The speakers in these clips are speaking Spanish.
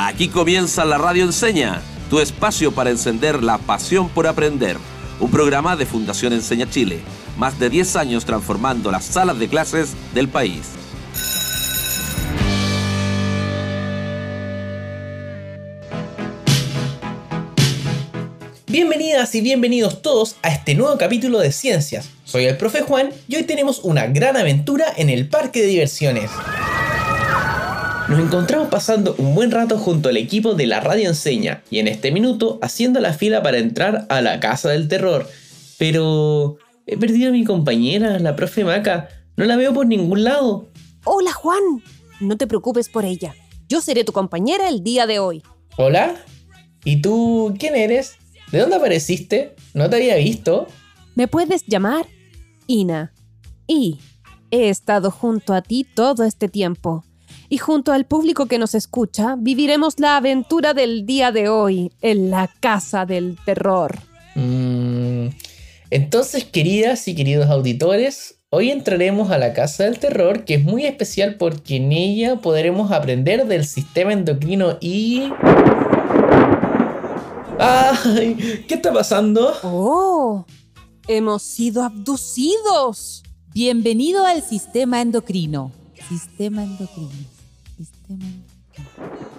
Aquí comienza la Radio Enseña, tu espacio para encender la pasión por aprender. Un programa de Fundación Enseña Chile, más de 10 años transformando las salas de clases del país. Bienvenidas y bienvenidos todos a este nuevo capítulo de Ciencias. Soy el profe Juan y hoy tenemos una gran aventura en el parque de diversiones. Nos encontramos pasando un buen rato junto al equipo de la radio enseña y en este minuto haciendo la fila para entrar a la casa del terror. Pero he perdido a mi compañera, la profe Maca. No la veo por ningún lado. Hola Juan, no te preocupes por ella. Yo seré tu compañera el día de hoy. Hola. ¿Y tú quién eres? ¿De dónde apareciste? No te había visto. Me puedes llamar Ina. Y he estado junto a ti todo este tiempo y junto al público que nos escucha viviremos la aventura del día de hoy en la Casa del Terror. Mm, entonces, queridas y queridos auditores, hoy entraremos a la Casa del Terror, que es muy especial porque en ella podremos aprender del sistema endocrino y... ¡Ay! ¿Qué está pasando? ¡Oh! Hemos sido abducidos. Bienvenido al sistema endocrino. Sistema endocrino.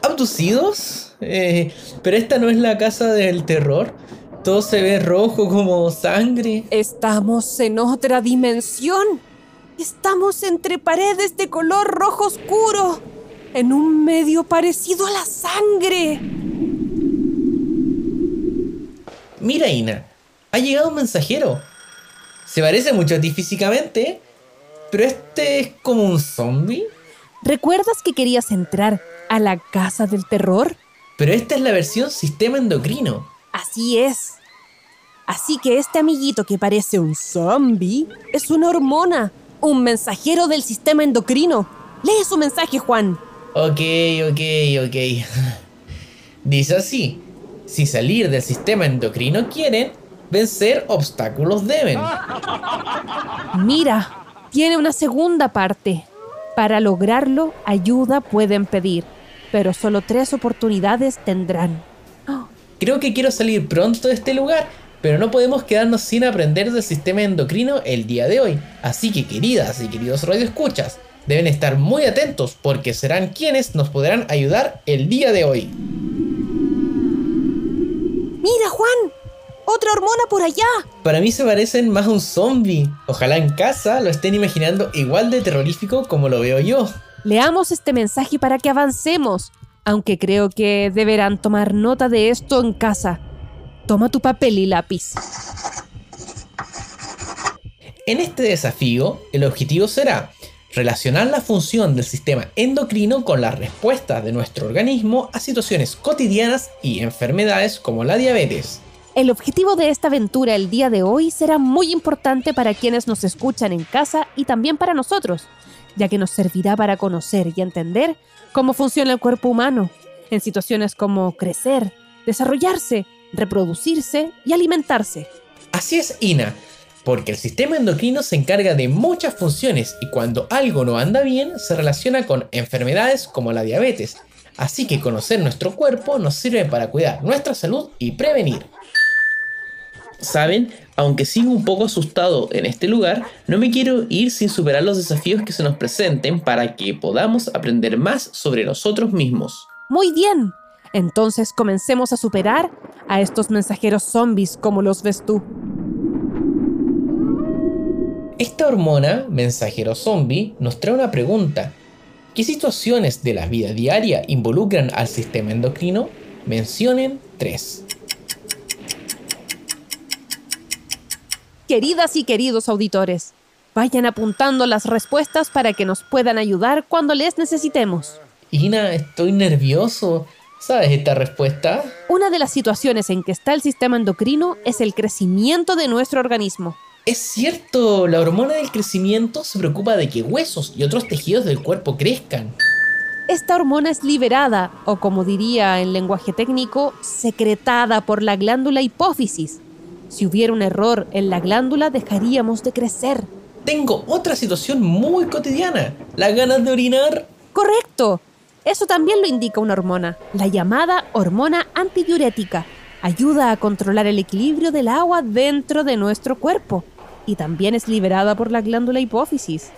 ¿Abducidos? Eh, pero esta no es la casa del terror. Todo se ve rojo como sangre. Estamos en otra dimensión. Estamos entre paredes de color rojo oscuro. En un medio parecido a la sangre. Mira, Ina. Ha llegado un mensajero. Se parece mucho a ti físicamente. Pero este es como un zombie. ¿Recuerdas que querías entrar a la casa del terror? Pero esta es la versión sistema endocrino. Así es. Así que este amiguito que parece un zombie es una hormona, un mensajero del sistema endocrino. Lee su mensaje, Juan. Ok, ok, ok. Dice así, si salir del sistema endocrino quieren, vencer obstáculos deben. Mira, tiene una segunda parte. Para lograrlo, ayuda pueden pedir, pero solo tres oportunidades tendrán. Creo que quiero salir pronto de este lugar, pero no podemos quedarnos sin aprender del sistema endocrino el día de hoy. Así que queridas y queridos radioescuchas, deben estar muy atentos porque serán quienes nos podrán ayudar el día de hoy. Mira, Juan, hormona por allá. Para mí se parecen más a un zombie. Ojalá en casa lo estén imaginando igual de terrorífico como lo veo yo. Leamos este mensaje para que avancemos, aunque creo que deberán tomar nota de esto en casa. Toma tu papel y lápiz. En este desafío, el objetivo será relacionar la función del sistema endocrino con las respuestas de nuestro organismo a situaciones cotidianas y enfermedades como la diabetes. El objetivo de esta aventura el día de hoy será muy importante para quienes nos escuchan en casa y también para nosotros, ya que nos servirá para conocer y entender cómo funciona el cuerpo humano, en situaciones como crecer, desarrollarse, reproducirse y alimentarse. Así es, Ina, porque el sistema endocrino se encarga de muchas funciones y cuando algo no anda bien se relaciona con enfermedades como la diabetes. Así que conocer nuestro cuerpo nos sirve para cuidar nuestra salud y prevenir. Saben, aunque sigo un poco asustado en este lugar, no me quiero ir sin superar los desafíos que se nos presenten para que podamos aprender más sobre nosotros mismos. Muy bien. Entonces comencemos a superar a estos mensajeros zombies como los ves tú. Esta hormona, mensajero zombie, nos trae una pregunta. ¿Qué situaciones de la vida diaria involucran al sistema endocrino? Mencionen tres. Queridas y queridos auditores, vayan apuntando las respuestas para que nos puedan ayudar cuando les necesitemos. Ina, estoy nervioso. ¿Sabes esta respuesta? Una de las situaciones en que está el sistema endocrino es el crecimiento de nuestro organismo. Es cierto, la hormona del crecimiento se preocupa de que huesos y otros tejidos del cuerpo crezcan. Esta hormona es liberada, o como diría en lenguaje técnico, secretada por la glándula hipófisis, si hubiera un error en la glándula, dejaríamos de crecer. Tengo otra situación muy cotidiana, las ganas de orinar. Correcto. Eso también lo indica una hormona, la llamada hormona antidiurética. Ayuda a controlar el equilibrio del agua dentro de nuestro cuerpo y también es liberada por la glándula hipófisis.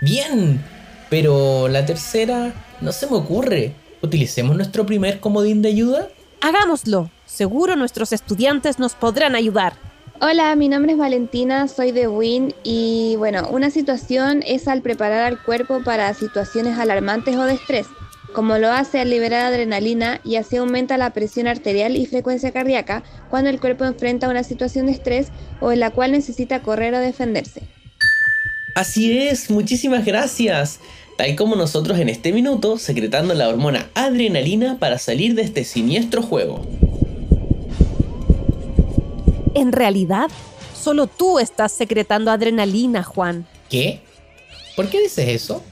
Bien, pero la tercera no se me ocurre. ¿Utilicemos nuestro primer comodín de ayuda? Hagámoslo. Seguro nuestros estudiantes nos podrán ayudar. Hola, mi nombre es Valentina, soy de WIN y bueno, una situación es al preparar al cuerpo para situaciones alarmantes o de estrés, como lo hace al liberar adrenalina y así aumenta la presión arterial y frecuencia cardíaca cuando el cuerpo enfrenta una situación de estrés o en la cual necesita correr o defenderse. Así es, muchísimas gracias. Tal como nosotros en este minuto, secretando la hormona adrenalina para salir de este siniestro juego. En realidad, solo tú estás secretando adrenalina, Juan. ¿Qué? ¿Por qué dices eso?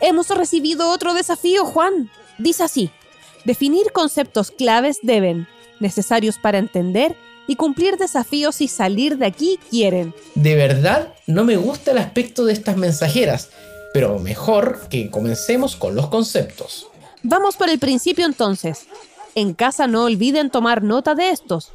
Hemos recibido otro desafío, Juan. Dice así, definir conceptos claves deben, necesarios para entender y cumplir desafíos y salir de aquí quieren. De verdad, no me gusta el aspecto de estas mensajeras, pero mejor que comencemos con los conceptos. Vamos por el principio entonces. En casa no olviden tomar nota de estos.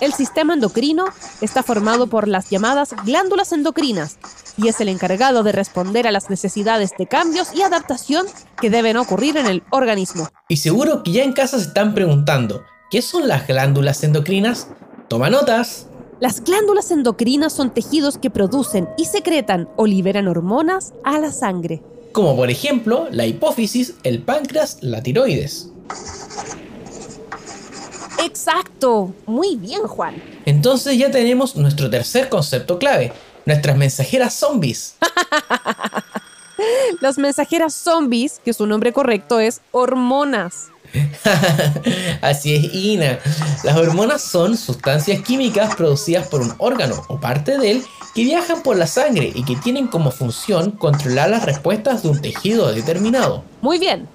El sistema endocrino está formado por las llamadas glándulas endocrinas y es el encargado de responder a las necesidades de cambios y adaptación que deben ocurrir en el organismo. Y seguro que ya en casa se están preguntando, ¿qué son las glándulas endocrinas? Toma notas. Las glándulas endocrinas son tejidos que producen y secretan o liberan hormonas a la sangre. Como por ejemplo la hipófisis, el páncreas, la tiroides. Exacto. Muy bien, Juan. Entonces ya tenemos nuestro tercer concepto clave, nuestras mensajeras zombies. Las mensajeras zombies, que su nombre correcto es hormonas. Así es, Ina. Las hormonas son sustancias químicas producidas por un órgano o parte de él que viajan por la sangre y que tienen como función controlar las respuestas de un tejido determinado. Muy bien.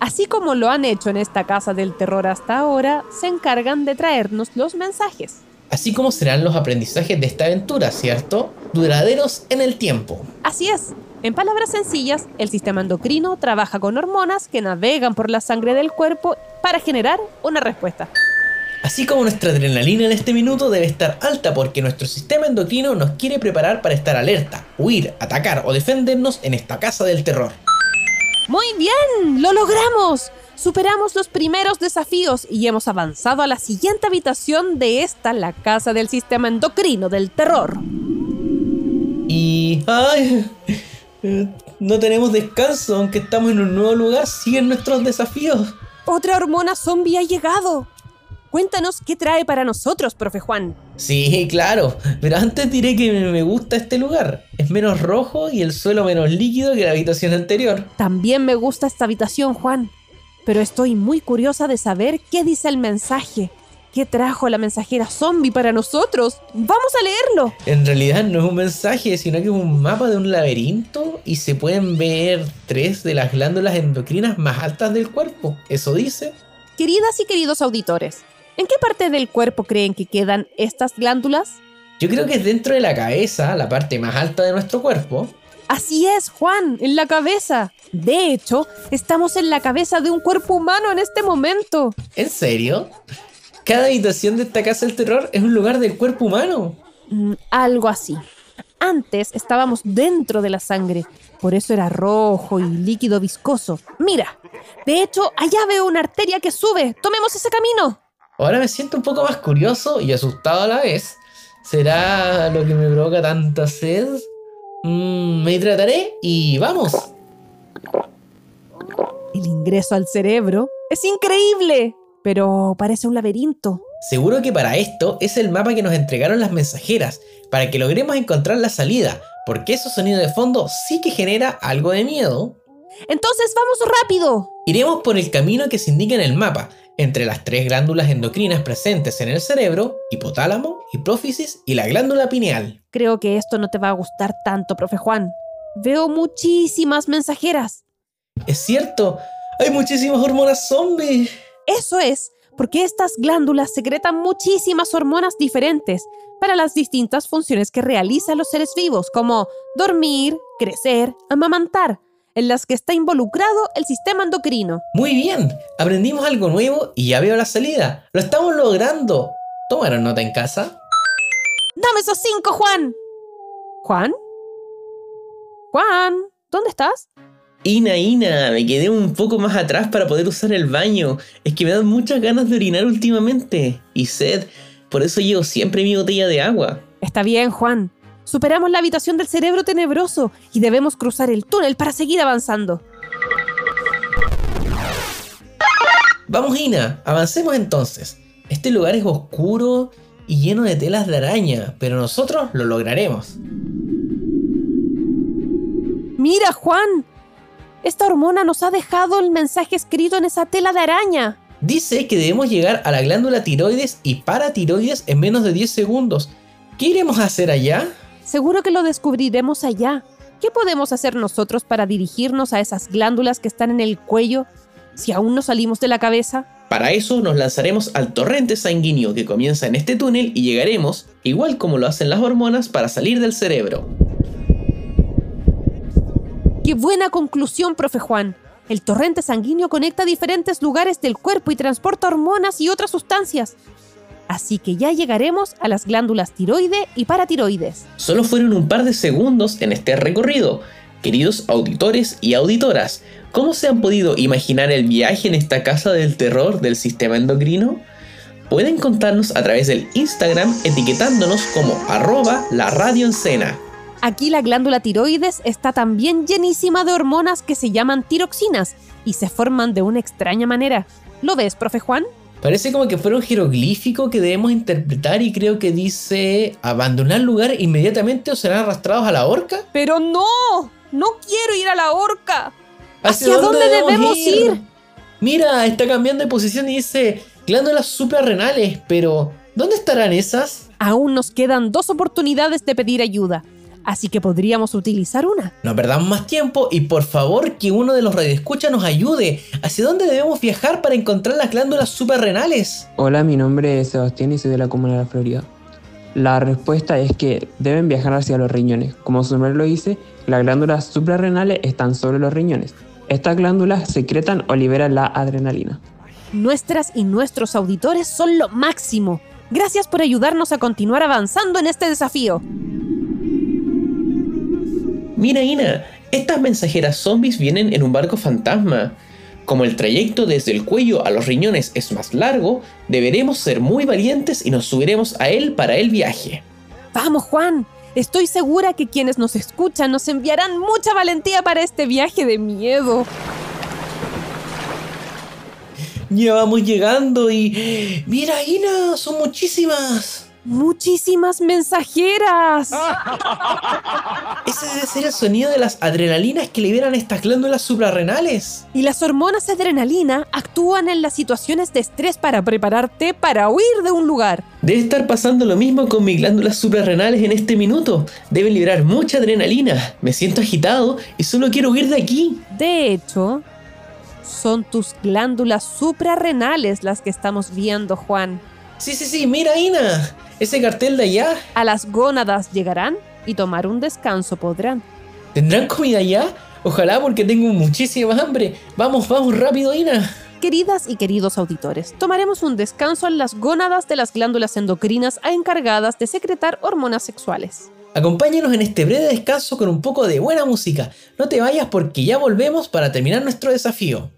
Así como lo han hecho en esta casa del terror hasta ahora, se encargan de traernos los mensajes. Así como serán los aprendizajes de esta aventura, ¿cierto? Duraderos en el tiempo. Así es. En palabras sencillas, el sistema endocrino trabaja con hormonas que navegan por la sangre del cuerpo para generar una respuesta. Así como nuestra adrenalina en este minuto debe estar alta porque nuestro sistema endocrino nos quiere preparar para estar alerta, huir, atacar o defendernos en esta casa del terror. Muy bien, lo logramos. Superamos los primeros desafíos y hemos avanzado a la siguiente habitación de esta, la casa del sistema endocrino del terror. Y... ¡Ay! Eh, No tenemos descanso, aunque estamos en un nuevo lugar, siguen nuestros desafíos. Otra hormona zombie ha llegado. Cuéntanos qué trae para nosotros, profe Juan. Sí, claro, pero antes diré que me gusta este lugar. Es menos rojo y el suelo menos líquido que la habitación anterior. También me gusta esta habitación, Juan. Pero estoy muy curiosa de saber qué dice el mensaje. ¿Qué trajo la mensajera zombie para nosotros? ¡Vamos a leerlo! En realidad no es un mensaje, sino que es un mapa de un laberinto y se pueden ver tres de las glándulas endocrinas más altas del cuerpo. Eso dice. Queridas y queridos auditores, ¿en qué parte del cuerpo creen que quedan estas glándulas? Yo creo que es dentro de la cabeza, la parte más alta de nuestro cuerpo. Así es, Juan, en la cabeza. De hecho, estamos en la cabeza de un cuerpo humano en este momento. ¿En serio? Cada habitación de esta casa del terror es un lugar del cuerpo humano. Mm, algo así. Antes estábamos dentro de la sangre, por eso era rojo y líquido viscoso. Mira, de hecho, allá veo una arteria que sube. Tomemos ese camino. Ahora me siento un poco más curioso y asustado a la vez. ¿Será lo que me provoca tanta sed? Mm, me hidrataré y vamos. El ingreso al cerebro es increíble, pero parece un laberinto. Seguro que para esto es el mapa que nos entregaron las mensajeras, para que logremos encontrar la salida, porque ese sonido de fondo sí que genera algo de miedo. Entonces vamos rápido. Iremos por el camino que se indica en el mapa, entre las tres glándulas endocrinas presentes en el cerebro, hipotálamo, hipófisis y la glándula pineal. Creo que esto no te va a gustar tanto, profe Juan. Veo muchísimas mensajeras. Es cierto, hay muchísimas hormonas zombies. Eso es, porque estas glándulas secretan muchísimas hormonas diferentes para las distintas funciones que realizan los seres vivos, como dormir, crecer, amamantar. en las que está involucrado el sistema endocrino. Muy bien, aprendimos algo nuevo y ya veo la salida. Lo estamos logrando. ¿Tomaron nota en casa? ¡Dame esos cinco, Juan! ¿Juan? Juan, ¿dónde estás? Ina, Ina, me quedé un poco más atrás para poder usar el baño. Es que me dan muchas ganas de orinar últimamente. Y sed, por eso llevo siempre mi botella de agua. Está bien, Juan. Superamos la habitación del cerebro tenebroso y debemos cruzar el túnel para seguir avanzando. Vamos, Ina, avancemos entonces. Este lugar es oscuro y lleno de telas de araña, pero nosotros lo lograremos. Mira, Juan. Esta hormona nos ha dejado el mensaje escrito en esa tela de araña. Dice que debemos llegar a la glándula tiroides y paratiroides en menos de 10 segundos. ¿Qué iremos a hacer allá? Seguro que lo descubriremos allá. ¿Qué podemos hacer nosotros para dirigirnos a esas glándulas que están en el cuello si aún no salimos de la cabeza? Para eso nos lanzaremos al torrente sanguíneo que comienza en este túnel y llegaremos, igual como lo hacen las hormonas, para salir del cerebro. ¡Qué buena conclusión, profe Juan! El torrente sanguíneo conecta diferentes lugares del cuerpo y transporta hormonas y otras sustancias. Así que ya llegaremos a las glándulas tiroide y paratiroides. Solo fueron un par de segundos en este recorrido. Queridos auditores y auditoras, ¿cómo se han podido imaginar el viaje en esta casa del terror del sistema endocrino? Pueden contarnos a través del Instagram etiquetándonos como arroba la radio Aquí la glándula tiroides está también llenísima de hormonas que se llaman tiroxinas y se forman de una extraña manera. ¿Lo ves, profe Juan? Parece como que fuera un jeroglífico que debemos interpretar y creo que dice abandonar el lugar inmediatamente o serán arrastrados a la horca. Pero no, no quiero ir a la horca. ¿Hacia, dónde, debemos, ir? Mira, está cambiando de posición y dice glándulas suprarrenales, pero ¿dónde estarán esas? Aún nos quedan dos oportunidades de pedir ayuda así que podríamos utilizar una. No perdamos más tiempo y por favor que uno de los radioescuchas nos ayude. ¿Hacia dónde debemos viajar para encontrar las glándulas suprarrenales? Hola, mi nombre es Sebastián y soy de la Comuna de la Florida. La respuesta es que deben viajar hacia los riñones. Como su nombre lo dice, las glándulas suprarrenales están sobre los riñones. Estas glándulas secretan o liberan la adrenalina. Nuestras y nuestros auditores son lo máximo. Gracias por ayudarnos a continuar avanzando en este desafío. Mira, Ina, estas mensajeras zombies vienen en un barco fantasma. Como el trayecto desde el cuello a los riñones es más largo, deberemos ser muy valientes y nos subiremos a él para el viaje. Vamos, Juan. Estoy segura que quienes nos escuchan nos enviarán mucha valentía para este viaje de miedo. Ya vamos llegando y... Mira, Ina, son muchísimas. ¡Muchísimas mensajeras! Ese debe ser el sonido de las adrenalinas que liberan estas glándulas suprarrenales. Y las hormonas adrenalina actúan en las situaciones de estrés para prepararte para huir de un lugar. Debe estar pasando lo mismo con mis glándulas suprarrenales en este minuto. Deben liberar mucha adrenalina. Me siento agitado y solo quiero huir de aquí. De hecho, son tus glándulas suprarrenales las que estamos viendo, Juan. Sí, sí, sí, mira, Ina. Ese cartel de allá. A las gónadas llegarán y tomar un descanso podrán. ¿Tendrán comida allá? Ojalá porque tengo muchísima hambre. Vamos, vamos rápido, Ina. Queridas y queridos auditores, tomaremos un descanso en las gónadas de las glándulas endocrinas encargadas de secretar hormonas sexuales. Acompáñenos en este breve descanso con un poco de buena música. No te vayas porque ya volvemos para terminar nuestro desafío.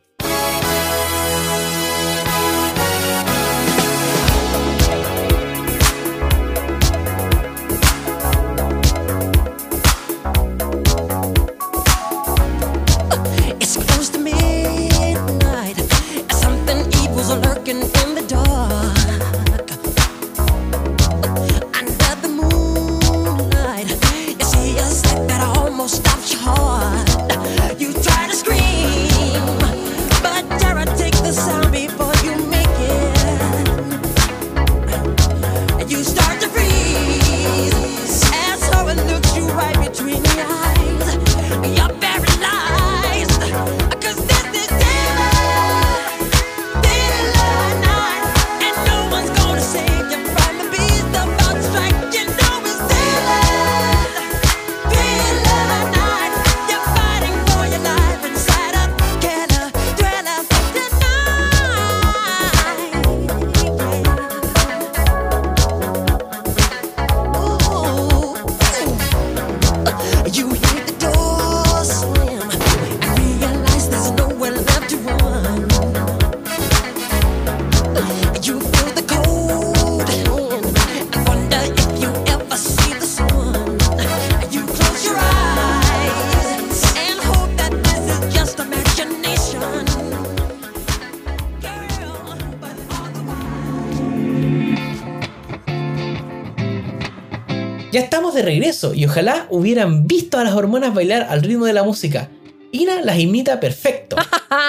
Y ojalá hubieran visto a las hormonas bailar al ritmo de la música. Ina las imita perfecto.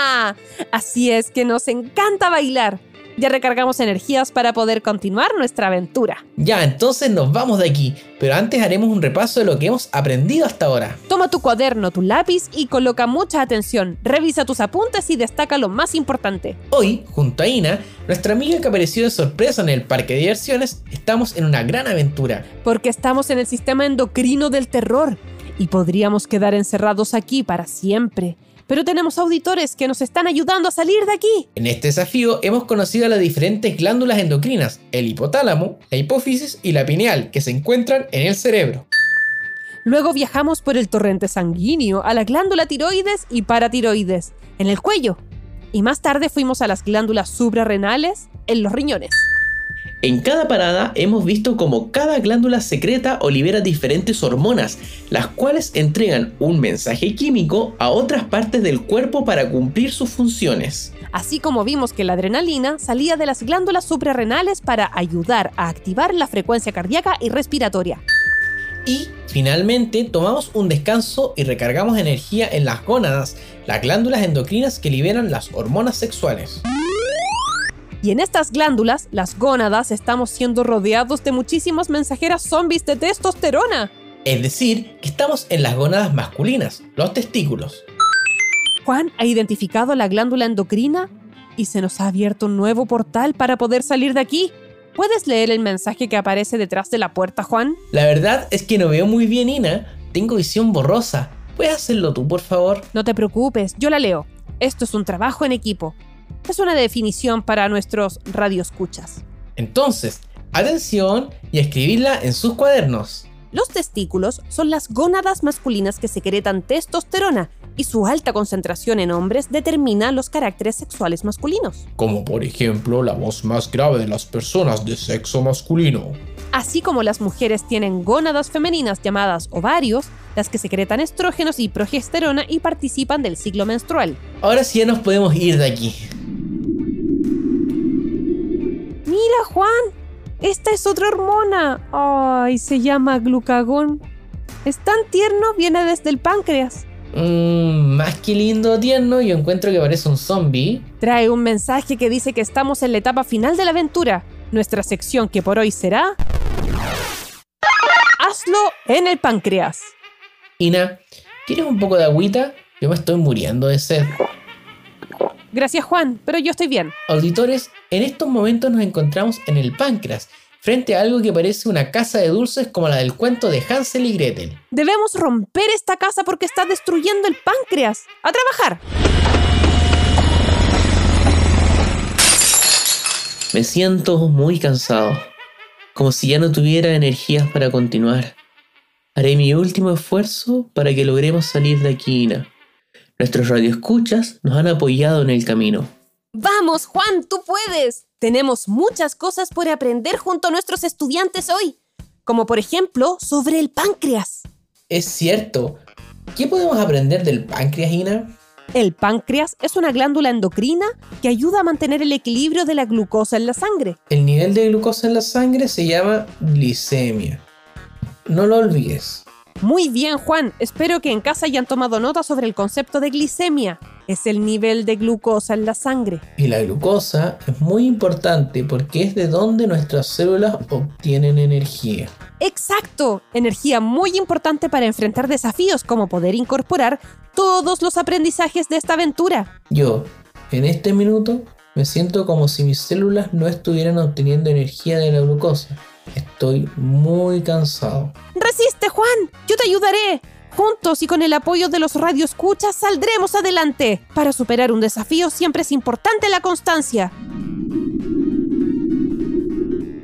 Así es que nos encanta bailar. Ya recargamos energías para poder continuar nuestra aventura. Ya, entonces nos vamos de aquí, pero antes haremos un repaso de lo que hemos aprendido hasta ahora. Toma tu cuaderno, tu lápiz y coloca mucha atención. Revisa tus apuntes y destaca lo más importante. Hoy, junto a Ina, nuestra amiga que apareció de sorpresa en el parque de diversiones, estamos en una gran aventura. Porque estamos en el sistema endocrino del terror y podríamos quedar encerrados aquí para siempre pero tenemos auditores que nos están ayudando a salir de aquí. En este desafío hemos conocido a las diferentes glándulas endocrinas, el hipotálamo, la hipófisis y la pineal, que se encuentran en el cerebro. Luego viajamos por el torrente sanguíneo a la glándula tiroides y paratiroides, en el cuello. Y más tarde fuimos a las glándulas suprarrenales, en los riñones. En cada parada hemos visto cómo cada glándula secreta o libera diferentes hormonas, las cuales entregan un mensaje químico a otras partes del cuerpo para cumplir sus funciones. Así como vimos que la adrenalina salía de las glándulas suprarrenales para ayudar a activar la frecuencia cardíaca y respiratoria. Y finalmente tomamos un descanso y recargamos energía en las gónadas, las glándulas endocrinas que liberan las hormonas sexuales. Y en estas glándulas, las gónadas, estamos siendo rodeados de muchísimas mensajeras zombies de testosterona. Es decir, que estamos en las gónadas masculinas, los testículos. Juan ha identificado la glándula endocrina y se nos ha abierto un nuevo portal para poder salir de aquí. ¿Puedes leer el mensaje que aparece detrás de la puerta, Juan? La verdad es que no veo muy bien, Ina. Tengo visión borrosa. ¿Puedes hacerlo tú, por favor? No te preocupes, yo la leo. Esto es un trabajo en equipo es una definición para nuestros radioescuchas. Entonces, atención y escribirla en sus cuadernos. Los testículos son las gónadas masculinas que secretan testosterona y su alta concentración en hombres determina los caracteres sexuales masculinos. Como por ejemplo la voz más grave de las personas de sexo masculino. Así como las mujeres tienen gónadas femeninas llamadas ovarios, las que secretan estrógenos y progesterona y participan del ciclo menstrual. Ahora sí ya nos podemos ir de aquí. Mira, Juan, esta es otra hormona. Ay, se llama glucagón. Es tan tierno, viene desde el páncreas. Mmm, más que lindo, tierno, yo encuentro que parece un zombie. Trae un mensaje que dice que estamos en la etapa final de la aventura. Nuestra sección que por hoy será... Hazlo en el páncreas. Ina, ¿quieres un poco de agüita? Yo me estoy muriendo de sed. Gracias Juan, pero yo estoy bien. Auditores, en estos momentos nos encontramos en el páncreas, frente a algo que parece una casa de dulces como la del cuento de Hansel y Gretel. Debemos romper esta casa porque está destruyendo el páncreas. ¡A trabajar! Me siento muy cansado, como si ya no tuviera energías para continuar. Haré mi último esfuerzo para que logremos salir de aquí, Ina. Nuestros radioescuchas nos han apoyado en el camino. Vamos, Juan, tú puedes. Tenemos muchas cosas por aprender junto a nuestros estudiantes hoy, como por ejemplo sobre el páncreas. Es cierto. ¿Qué podemos aprender del páncreas, Ina? El páncreas es una glándula endocrina que ayuda a mantener el equilibrio de la glucosa en la sangre. El nivel de glucosa en la sangre se llama glicemia. No lo olvides. Muy bien, Juan. Espero que en casa hayan tomado nota sobre el concepto de glicemia. Es el nivel de glucosa en la sangre. Y la glucosa es muy importante porque es de donde nuestras células obtienen energía. Exacto, energía muy importante para enfrentar desafíos como poder incorporar todos los aprendizajes de esta aventura. Yo, en este minuto, me siento como si mis células no estuvieran obteniendo energía de la glucosa. Estoy muy cansado. ¡Resiste, Juan! ¡Yo te ayudaré! Juntos y con el apoyo de los radioescuchas saldremos adelante. Para superar un desafío siempre es importante la constancia.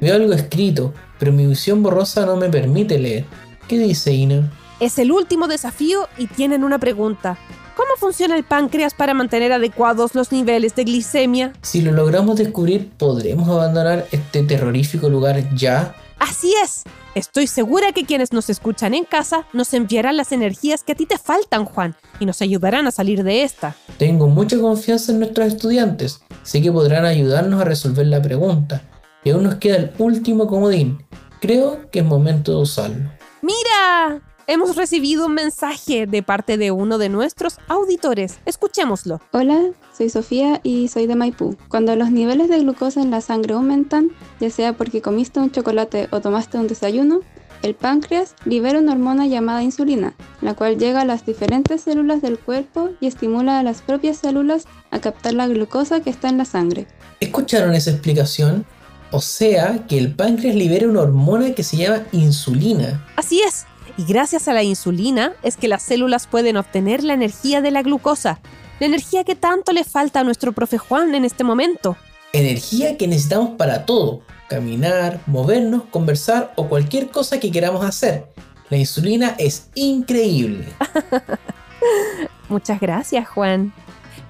Veo algo escrito, pero mi visión borrosa no me permite leer. ¿Qué dice Ina? Es el último desafío y tienen una pregunta. ¿Cómo funciona el páncreas para mantener adecuados los niveles de glicemia? Si lo logramos descubrir, ¿podremos abandonar este terrorífico lugar ya? Así es. Estoy segura que quienes nos escuchan en casa nos enviarán las energías que a ti te faltan, Juan, y nos ayudarán a salir de esta. Tengo mucha confianza en nuestros estudiantes. Sé que podrán ayudarnos a resolver la pregunta. Y aún nos queda el último comodín. creo que es momento de usarlo. ¡Mira! Hemos recibido un mensaje de parte de uno de nuestros auditores. Escuchémoslo. Hola, soy Sofía y soy de Maipú. Cuando los niveles de glucosa en la sangre aumentan, ya sea porque comiste un chocolate o tomaste un desayuno, el páncreas libera una hormona llamada insulina, la cual llega a las diferentes células del cuerpo y estimula a las propias células a captar la glucosa que está en la sangre. ¿Escucharon esa explicación? O sea, que el páncreas libera una hormona que se llama insulina. Así es. Y gracias a la insulina es que las células pueden obtener la energía de la glucosa, la energía que tanto le falta a nuestro profe Juan en este momento. Energía que necesitamos para todo, caminar, movernos, conversar o cualquier cosa que queramos hacer. La insulina es increíble. Muchas gracias, Juan.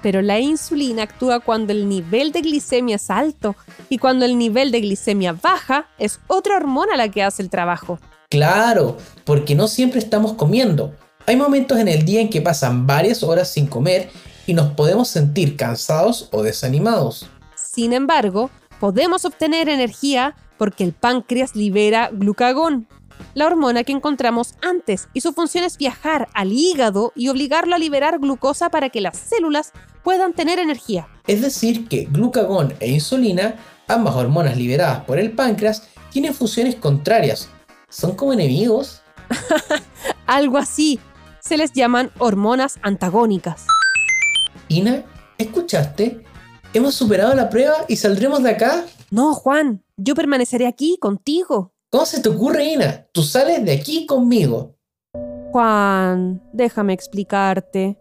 Pero la insulina actúa cuando el nivel de glicemia es alto y cuando el nivel de glicemia baja es otra hormona la que hace el trabajo. Claro, porque no siempre estamos comiendo. Hay momentos en el día en que pasan varias horas sin comer y nos podemos sentir cansados o desanimados. Sin embargo, podemos obtener energía porque el páncreas libera glucagón, la hormona que encontramos antes, y su función es viajar al hígado y obligarlo a liberar glucosa para que las células puedan tener energía. Es decir, que glucagón e insulina, ambas hormonas liberadas por el páncreas, tienen funciones contrarias. ¿Son como enemigos? Algo así. Se les llaman hormonas antagónicas. Ina, ¿escuchaste? ¿Hemos superado la prueba y saldremos de acá? No, Juan, yo permaneceré aquí contigo. ¿Cómo se te ocurre, Ina? Tú sales de aquí conmigo. Juan, déjame explicarte.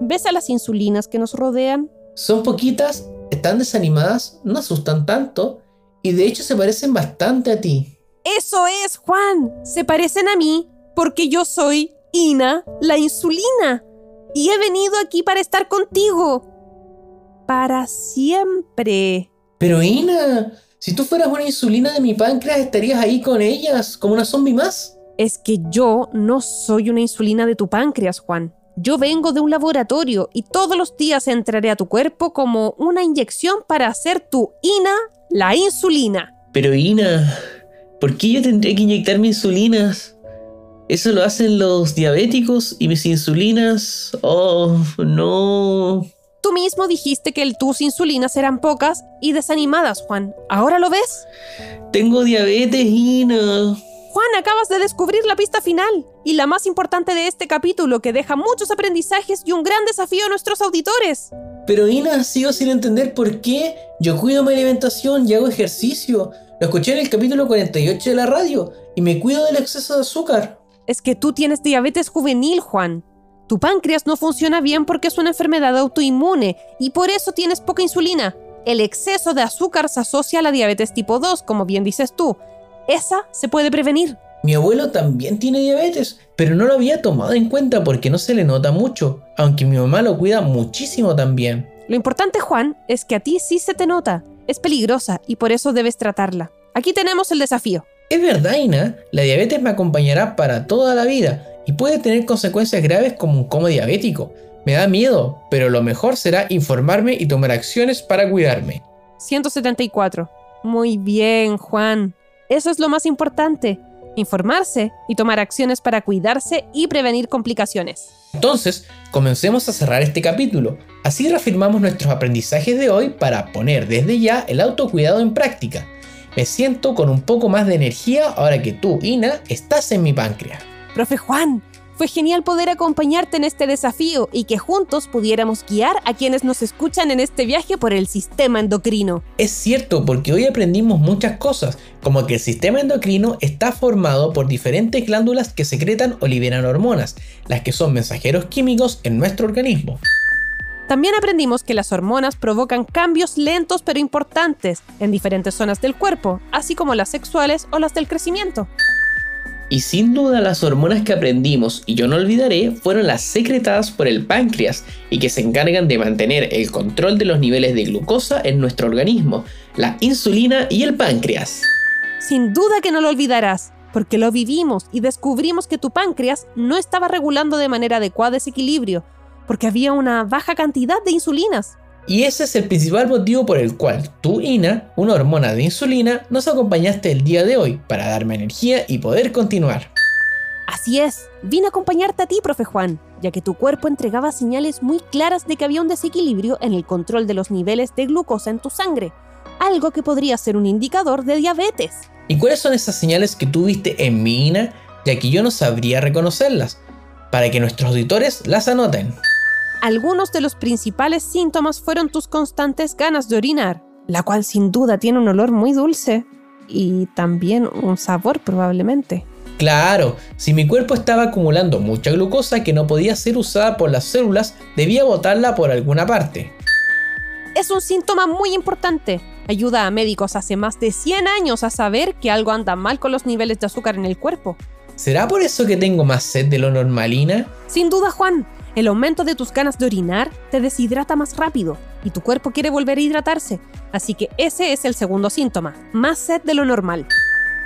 ¿Ves a las insulinas que nos rodean? Son poquitas, están desanimadas, no asustan tanto y de hecho se parecen bastante a ti. Eso es, Juan. Se parecen a mí porque yo soy Ina, la insulina. Y he venido aquí para estar contigo. Para siempre. Pero Ina, si tú fueras una insulina de mi páncreas, estarías ahí con ellas, como una zombie más. Es que yo no soy una insulina de tu páncreas, Juan. Yo vengo de un laboratorio y todos los días entraré a tu cuerpo como una inyección para hacer tu INA, la insulina. Pero Ina, ¿por qué yo tendría que inyectarme insulinas? Eso lo hacen los diabéticos y mis insulinas. Oh, no. Tú mismo dijiste que tus insulinas eran pocas y desanimadas, Juan. ¿Ahora lo ves? Tengo diabetes, Ina. Juan, acabas de descubrir la pista final y la más importante de este capítulo que deja muchos aprendizajes y un gran desafío a nuestros auditores. Pero Ina, sigo sin entender por qué. Yo cuido mi alimentación y hago ejercicio. Lo escuché en el capítulo 48 de la radio y me cuido del exceso de azúcar. Es que tú tienes diabetes juvenil, Juan. Tu páncreas no funciona bien porque es una enfermedad autoinmune y por eso tienes poca insulina. El exceso de azúcar se asocia a la diabetes tipo 2, como bien dices tú. Esa se puede prevenir. Mi abuelo también tiene diabetes, pero no lo había tomado en cuenta porque no se le nota mucho, aunque mi mamá lo cuida muchísimo también. Lo importante, Juan, es que a ti sí se te nota. Es peligrosa y por eso debes tratarla. Aquí tenemos el desafío. Es verdad, Ina, la diabetes me acompañará para toda la vida y puede tener consecuencias graves como un coma diabético. Me da miedo, pero lo mejor será informarme y tomar acciones para cuidarme. 174. Muy bien, Juan. Eso es lo más importante. Informarse y tomar acciones para cuidarse y prevenir complicaciones. Entonces, comencemos a cerrar este capítulo. Así reafirmamos nuestros aprendizajes de hoy para poner desde ya el autocuidado en práctica. Me siento con un poco más de energía ahora que tú, Ina, estás en mi páncreas. Profe Juan, fue genial poder acompañarte en este desafío y que juntos pudiéramos guiar a quienes nos escuchan en este viaje por el sistema endocrino. Es cierto, porque hoy aprendimos muchas cosas, como que el sistema endocrino está formado por diferentes glándulas que secretan o liberan hormonas, las que son mensajeros químicos en nuestro organismo. También aprendimos que las hormonas provocan cambios lentos pero importantes en diferentes zonas del cuerpo, así como las sexuales o las del crecimiento. Y sin duda las hormonas que aprendimos, y yo no olvidaré, fueron las secretadas por el páncreas y que se encargan de mantener el control de los niveles de glucosa en nuestro organismo, la insulina y el páncreas. Sin duda que no lo olvidarás, porque lo vivimos y descubrimos que tu páncreas no estaba regulando de manera adecuada ese equilibrio, porque había una baja cantidad de insulinas. Y ese es el principal motivo por el cual tú, Ina, una hormona de insulina, nos acompañaste el día de hoy para darme energía y poder continuar. Así es, vine a acompañarte a ti, profe Juan, ya que tu cuerpo entregaba señales muy claras de que había un desequilibrio en el control de los niveles de glucosa en tu sangre, algo que podría ser un indicador de diabetes. ¿Y cuáles son esas señales que tú viste en mi Ina, ya que yo no sabría reconocerlas? Para que nuestros auditores las anoten. Algunos de los principales síntomas fueron tus constantes ganas de orinar, la cual sin duda tiene un olor muy dulce y también un sabor probablemente. Claro, si mi cuerpo estaba acumulando mucha glucosa que no podía ser usada por las células, debía botarla por alguna parte. Es un síntoma muy importante. Ayuda a médicos hace más de 100 años a saber que algo anda mal con los niveles de azúcar en el cuerpo. ¿Será por eso que tengo más sed de lo normalina? Sin duda, Juan. El aumento de tus ganas de orinar te deshidrata más rápido y tu cuerpo quiere volver a hidratarse. Así que ese es el segundo síntoma, más sed de lo normal.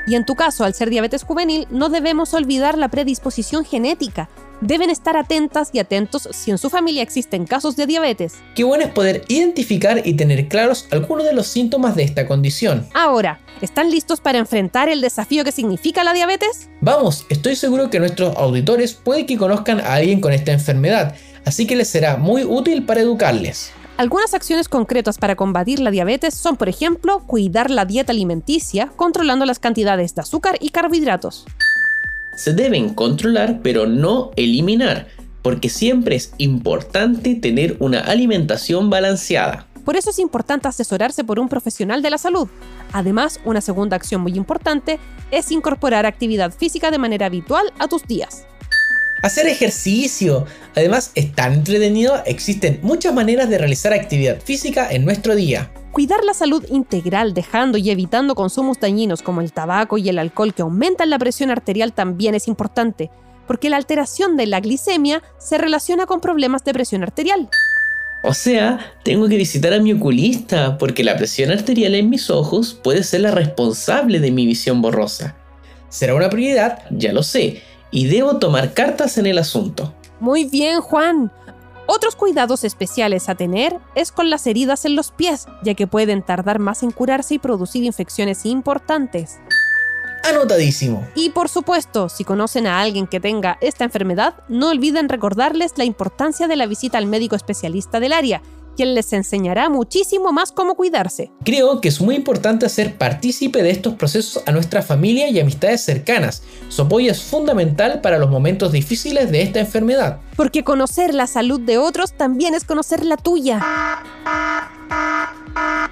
Y en tu caso, al ser diabetes juvenil, no debemos olvidar la predisposición genética. Deben estar atentas y atentos si en su familia existen casos de diabetes. Qué bueno es poder identificar y tener claros algunos de los síntomas de esta condición. Ahora, ¿están listos para enfrentar el desafío que significa la diabetes? Vamos, estoy seguro que nuestros auditores puede que conozcan a alguien con esta enfermedad, así que les será muy útil para educarles. Algunas acciones concretas para combatir la diabetes son, por ejemplo, cuidar la dieta alimenticia, controlando las cantidades de azúcar y carbohidratos. Se deben controlar, pero no eliminar, porque siempre es importante tener una alimentación balanceada. Por eso es importante asesorarse por un profesional de la salud. Además, una segunda acción muy importante es incorporar actividad física de manera habitual a tus días hacer ejercicio. Además, es tan entretenido, existen muchas maneras de realizar actividad física en nuestro día. Cuidar la salud integral dejando y evitando consumos dañinos como el tabaco y el alcohol que aumentan la presión arterial también es importante, porque la alteración de la glicemia se relaciona con problemas de presión arterial. O sea, tengo que visitar a mi oculista porque la presión arterial en mis ojos puede ser la responsable de mi visión borrosa. ¿Será una prioridad? Ya lo sé, y debo tomar cartas en el asunto. Muy bien, Juan. Otros cuidados especiales a tener es con las heridas en los pies, ya que pueden tardar más en curarse y producir infecciones importantes. Anotadísimo. Y por supuesto, si conocen a alguien que tenga esta enfermedad, no olviden recordarles la importancia de la visita al médico especialista del área, quien les enseñará muchísimo más cómo cuidarse. Creo que es muy importante hacer partícipe de estos procesos a nuestra familia y amistades cercanas. Su apoyo es fundamental para los momentos difíciles de esta enfermedad. Porque conocer la salud de otros también es conocer la tuya.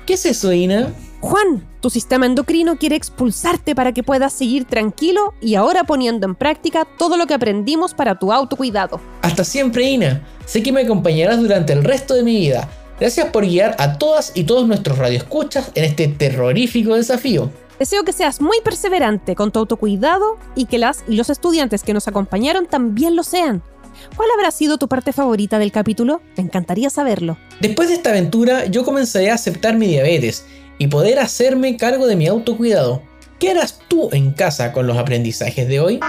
¿Qué es eso, Ina? Juan, tu sistema endocrino quiere expulsarte para que puedas seguir tranquilo y ahora poniendo en práctica todo lo que aprendimos para tu autocuidado. Hasta siempre, Ina. Sé que me acompañarás durante el resto de mi vida. Gracias por guiar a todas y todos nuestros radioescuchas en este terrorífico desafío. Deseo que seas muy perseverante con tu autocuidado y que las y los estudiantes que nos acompañaron también lo sean. ¿Cuál habrá sido tu parte favorita del capítulo? Me encantaría saberlo. Después de esta aventura, yo comenzaré a aceptar mi diabetes y poder hacerme cargo de mi autocuidado. ¿Qué harás tú en casa con los aprendizajes de hoy?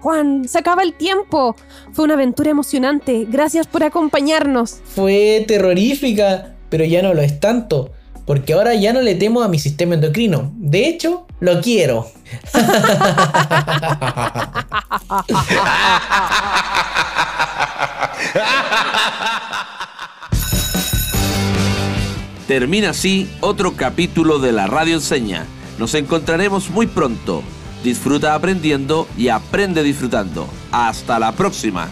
Juan, se acaba el tiempo. Fue una aventura emocionante. Gracias por acompañarnos. Fue terrorífica, pero ya no lo es tanto, porque ahora ya no le temo a mi sistema endocrino. De hecho, lo quiero. Termina así otro capítulo de la Radio Enseña. Nos encontraremos muy pronto. Disfruta aprendiendo y aprende disfrutando. Hasta la próxima.